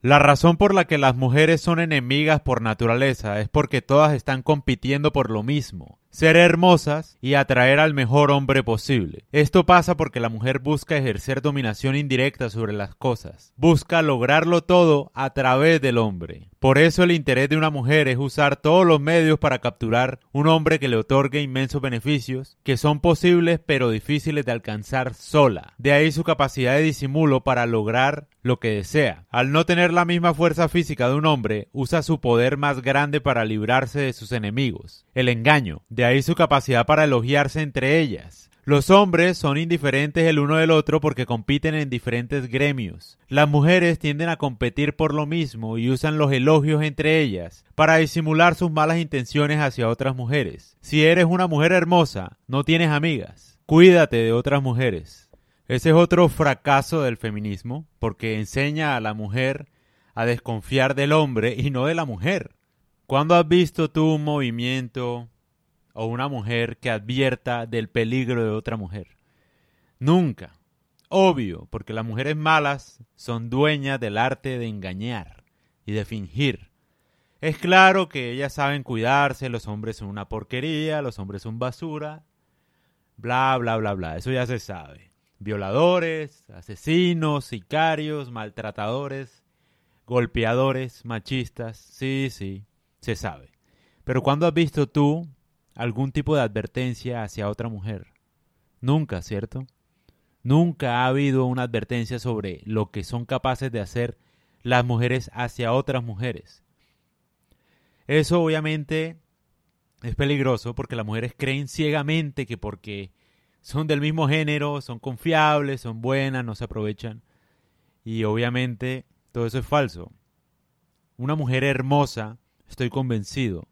La razón por la que las mujeres son enemigas por naturaleza es porque todas están compitiendo por lo mismo, ser hermosas y atraer al mejor hombre posible. Esto pasa porque la mujer busca ejercer dominación indirecta sobre las cosas, busca lograrlo todo a través del hombre. Por eso el interés de una mujer es usar todos los medios para capturar un hombre que le otorgue inmensos beneficios, que son posibles pero difíciles de alcanzar sola. De ahí su capacidad de disimulo para lograr lo que desea. Al no tener la misma fuerza física de un hombre, usa su poder más grande para librarse de sus enemigos, el engaño. De ahí su capacidad para elogiarse entre ellas. Los hombres son indiferentes el uno del otro porque compiten en diferentes gremios. Las mujeres tienden a competir por lo mismo y usan los elogios entre ellas para disimular sus malas intenciones hacia otras mujeres. Si eres una mujer hermosa, no tienes amigas. Cuídate de otras mujeres. Ese es otro fracaso del feminismo porque enseña a la mujer a desconfiar del hombre y no de la mujer. ¿Cuándo has visto tú un movimiento o una mujer que advierta del peligro de otra mujer. Nunca. Obvio, porque las mujeres malas son dueñas del arte de engañar y de fingir. Es claro que ellas saben cuidarse, los hombres son una porquería, los hombres son basura, bla, bla, bla, bla, eso ya se sabe. Violadores, asesinos, sicarios, maltratadores, golpeadores, machistas, sí, sí, se sabe. Pero ¿cuándo has visto tú algún tipo de advertencia hacia otra mujer. Nunca, ¿cierto? Nunca ha habido una advertencia sobre lo que son capaces de hacer las mujeres hacia otras mujeres. Eso obviamente es peligroso porque las mujeres creen ciegamente que porque son del mismo género, son confiables, son buenas, no se aprovechan. Y obviamente todo eso es falso. Una mujer hermosa, estoy convencido,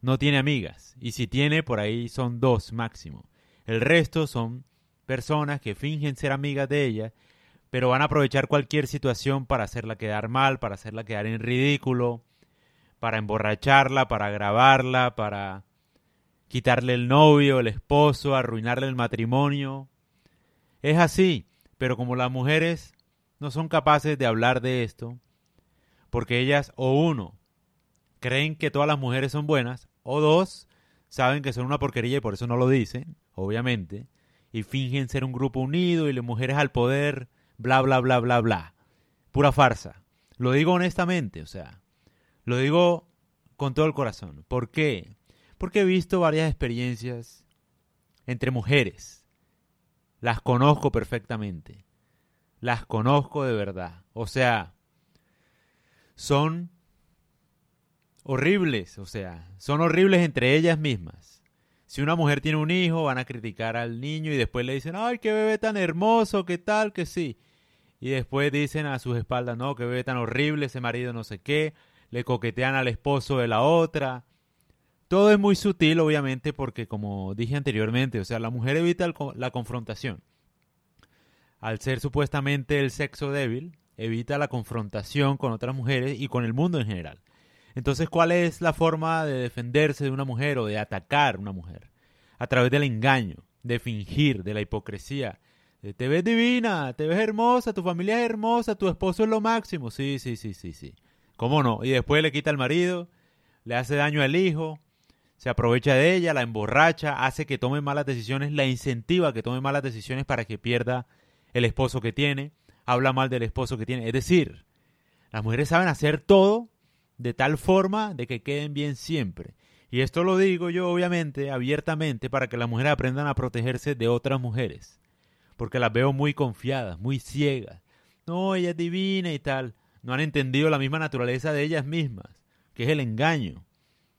no tiene amigas. Y si tiene, por ahí son dos máximo. El resto son personas que fingen ser amigas de ella, pero van a aprovechar cualquier situación para hacerla quedar mal, para hacerla quedar en ridículo, para emborracharla, para grabarla, para quitarle el novio, el esposo, arruinarle el matrimonio. Es así, pero como las mujeres no son capaces de hablar de esto, porque ellas o uno creen que todas las mujeres son buenas, o dos, saben que son una porquería y por eso no lo dicen, obviamente, y fingen ser un grupo unido y las mujeres al poder, bla, bla, bla, bla, bla. Pura farsa. Lo digo honestamente, o sea, lo digo con todo el corazón. ¿Por qué? Porque he visto varias experiencias entre mujeres. Las conozco perfectamente. Las conozco de verdad. O sea, son horribles, o sea, son horribles entre ellas mismas. Si una mujer tiene un hijo, van a criticar al niño y después le dicen, ay, qué bebé tan hermoso, qué tal, que sí. Y después dicen a sus espaldas, no, qué bebé tan horrible, ese marido no sé qué, le coquetean al esposo de la otra. Todo es muy sutil, obviamente, porque como dije anteriormente, o sea, la mujer evita la confrontación. Al ser supuestamente el sexo débil, evita la confrontación con otras mujeres y con el mundo en general. Entonces, ¿cuál es la forma de defenderse de una mujer o de atacar a una mujer? A través del engaño, de fingir, de la hipocresía. te ves divina, te ves hermosa, tu familia es hermosa, tu esposo es lo máximo. Sí, sí, sí, sí, sí. ¿Cómo no? Y después le quita al marido, le hace daño al hijo, se aprovecha de ella, la emborracha, hace que tome malas decisiones, la incentiva a que tome malas decisiones para que pierda el esposo que tiene, habla mal del esposo que tiene. Es decir, las mujeres saben hacer todo de tal forma de que queden bien siempre. Y esto lo digo yo obviamente abiertamente para que las mujeres aprendan a protegerse de otras mujeres. Porque las veo muy confiadas, muy ciegas. No, ella es divina y tal. No han entendido la misma naturaleza de ellas mismas, que es el engaño.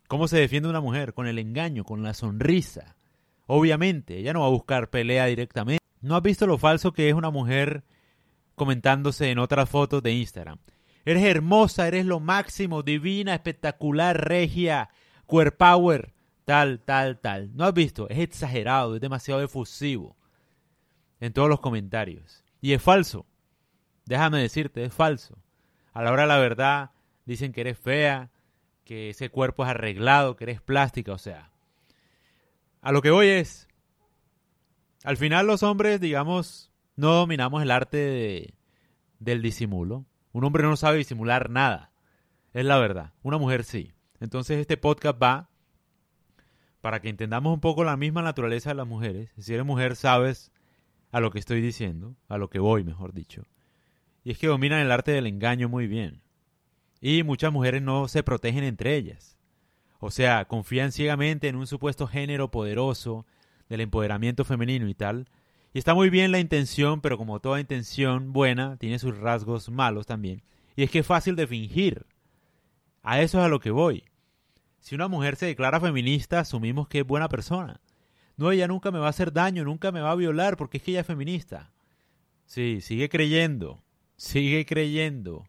¿Cómo se defiende una mujer? Con el engaño, con la sonrisa. Obviamente, ella no va a buscar pelea directamente. ¿No has visto lo falso que es una mujer comentándose en otras fotos de Instagram? Eres hermosa, eres lo máximo, divina, espectacular, regia, queer power, tal, tal, tal. ¿No has visto? Es exagerado, es demasiado efusivo en todos los comentarios. Y es falso. Déjame decirte, es falso. A la hora de la verdad dicen que eres fea, que ese cuerpo es arreglado, que eres plástica, o sea. A lo que voy es, al final los hombres, digamos, no dominamos el arte del disimulo. Un hombre no sabe disimular nada. Es la verdad. Una mujer sí. Entonces este podcast va para que entendamos un poco la misma naturaleza de las mujeres. Si eres mujer sabes a lo que estoy diciendo, a lo que voy, mejor dicho. Y es que dominan el arte del engaño muy bien. Y muchas mujeres no se protegen entre ellas. O sea, confían ciegamente en un supuesto género poderoso del empoderamiento femenino y tal. Y está muy bien la intención, pero como toda intención buena, tiene sus rasgos malos también. Y es que es fácil de fingir. A eso es a lo que voy. Si una mujer se declara feminista, asumimos que es buena persona. No, ella nunca me va a hacer daño, nunca me va a violar porque es que ella es feminista. Sí, sigue creyendo, sigue creyendo.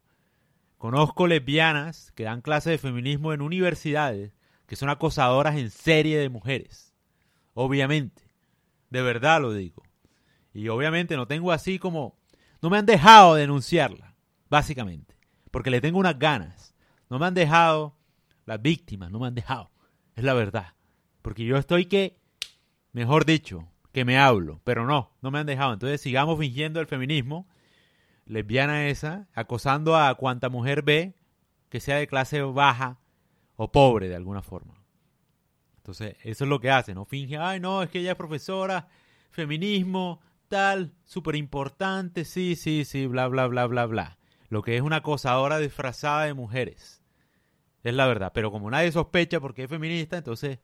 Conozco lesbianas que dan clases de feminismo en universidades que son acosadoras en serie de mujeres. Obviamente. De verdad lo digo. Y obviamente no tengo así como... No me han dejado denunciarla, básicamente. Porque le tengo unas ganas. No me han dejado las víctimas, no me han dejado. Es la verdad. Porque yo estoy que, mejor dicho, que me hablo. Pero no, no me han dejado. Entonces sigamos fingiendo el feminismo. Lesbiana esa, acosando a cuanta mujer ve que sea de clase baja o pobre de alguna forma. Entonces, eso es lo que hace, ¿no? Finge, ay, no, es que ella es profesora, feminismo, tal, súper importante, sí, sí, sí, bla, bla, bla, bla, bla. Lo que es una acosadora disfrazada de mujeres. Es la verdad. Pero como nadie sospecha porque es feminista, entonces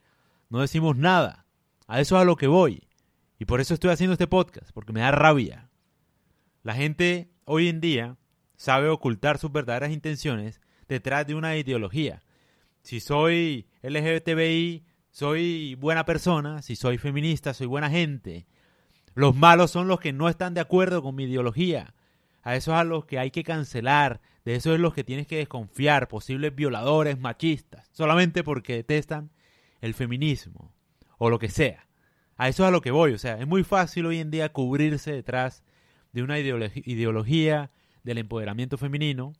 no decimos nada. A eso es a lo que voy. Y por eso estoy haciendo este podcast, porque me da rabia. La gente hoy en día sabe ocultar sus verdaderas intenciones detrás de una ideología. Si soy LGBTI, soy buena persona, si soy feminista, soy buena gente. Los malos son los que no están de acuerdo con mi ideología. A esos a los que hay que cancelar, de esos es los que tienes que desconfiar, posibles violadores, machistas, solamente porque detestan el feminismo o lo que sea. A eso es a lo que voy, o sea, es muy fácil hoy en día cubrirse detrás de una ideología del empoderamiento femenino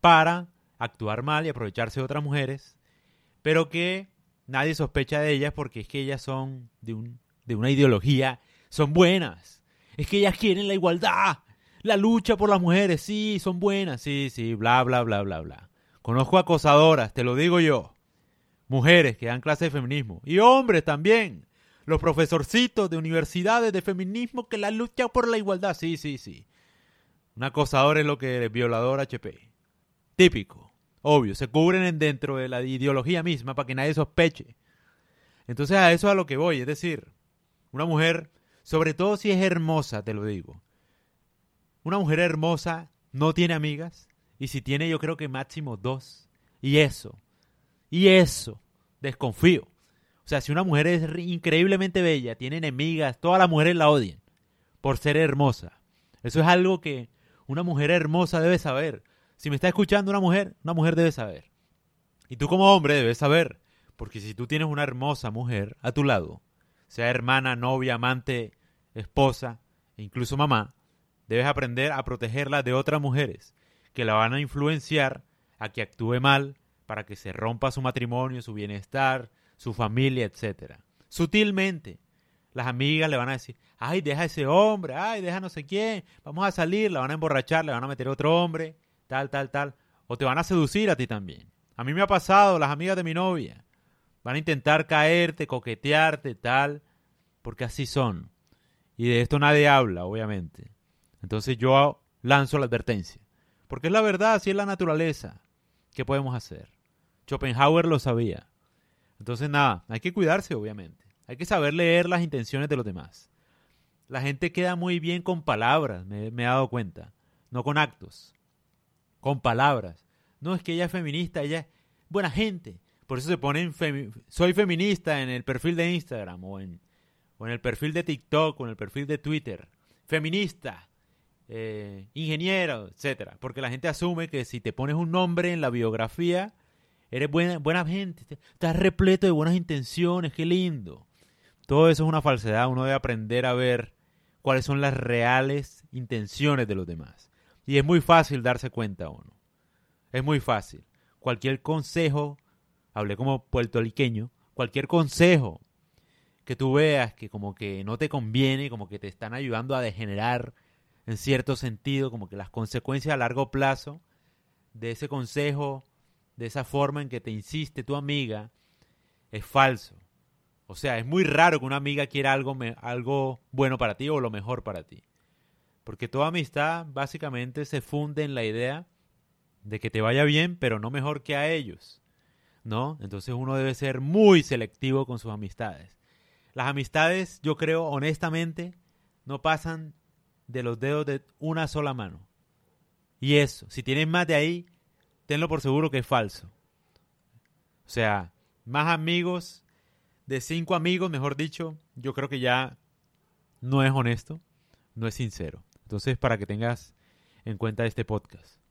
para actuar mal y aprovecharse de otras mujeres, pero que nadie sospecha de ellas porque es que ellas son de, un, de una ideología, son buenas, es que ellas quieren la igualdad, la lucha por las mujeres, sí, son buenas, sí, sí, bla, bla, bla, bla, bla. Conozco acosadoras, te lo digo yo. Mujeres que dan clases de feminismo. Y hombres también. Los profesorcitos de universidades de feminismo que la lucha por la igualdad. Sí, sí, sí. Un acosador es lo que es violador HP. Típico. Obvio. Se cubren dentro de la ideología misma para que nadie sospeche. Entonces a eso es a lo que voy. Es decir, una mujer, sobre todo si es hermosa, te lo digo una mujer hermosa no tiene amigas. Y si tiene, yo creo que máximo dos. Y eso. Y eso. Desconfío. O sea, si una mujer es increíblemente bella, tiene enemigas, todas las mujeres la odian por ser hermosa. Eso es algo que una mujer hermosa debe saber. Si me está escuchando una mujer, una mujer debe saber. Y tú como hombre debes saber. Porque si tú tienes una hermosa mujer a tu lado, sea hermana, novia, amante, esposa, e incluso mamá, Debes aprender a protegerla de otras mujeres que la van a influenciar a que actúe mal para que se rompa su matrimonio, su bienestar, su familia, etc. Sutilmente, las amigas le van a decir, ay, deja a ese hombre, ay, deja no sé quién, vamos a salir, la van a emborrachar, le van a meter otro hombre, tal, tal, tal. O te van a seducir a ti también. A mí me ha pasado, las amigas de mi novia. Van a intentar caerte, coquetearte, tal, porque así son. Y de esto nadie habla, obviamente. Entonces yo lanzo la advertencia. Porque es la verdad, así es la naturaleza. ¿Qué podemos hacer? Schopenhauer lo sabía. Entonces nada, hay que cuidarse obviamente. Hay que saber leer las intenciones de los demás. La gente queda muy bien con palabras, me, he dado cuenta. No con actos. Con palabras. No es que ella es feminista, ella es buena gente. Por eso se ponen soy feminista en el perfil de Instagram o en, o en el perfil de TikTok o en el perfil de Twitter. Feminista eh, ingeniero, etcétera. Porque la gente asume que si te pones un nombre en la biografía, eres buena, buena gente, estás repleto de buenas intenciones, qué lindo. Todo eso es una falsedad, uno debe aprender a ver cuáles son las reales intenciones de los demás. Y es muy fácil darse cuenta uno. Es muy fácil. Cualquier consejo, hablé como puertorriqueño, cualquier consejo que tú veas que como que no te conviene, como que te están ayudando a degenerar en cierto sentido, como que las consecuencias a largo plazo de ese consejo, de esa forma en que te insiste tu amiga, es falso. O sea, es muy raro que una amiga quiera algo, algo bueno para ti o lo mejor para ti. Porque toda amistad básicamente se funde en la idea de que te vaya bien, pero no mejor que a ellos. ¿No? Entonces uno debe ser muy selectivo con sus amistades. Las amistades, yo creo, honestamente, no pasan de los dedos de una sola mano. Y eso, si tienes más de ahí, tenlo por seguro que es falso. O sea, más amigos, de cinco amigos, mejor dicho, yo creo que ya no es honesto, no es sincero. Entonces, para que tengas en cuenta este podcast.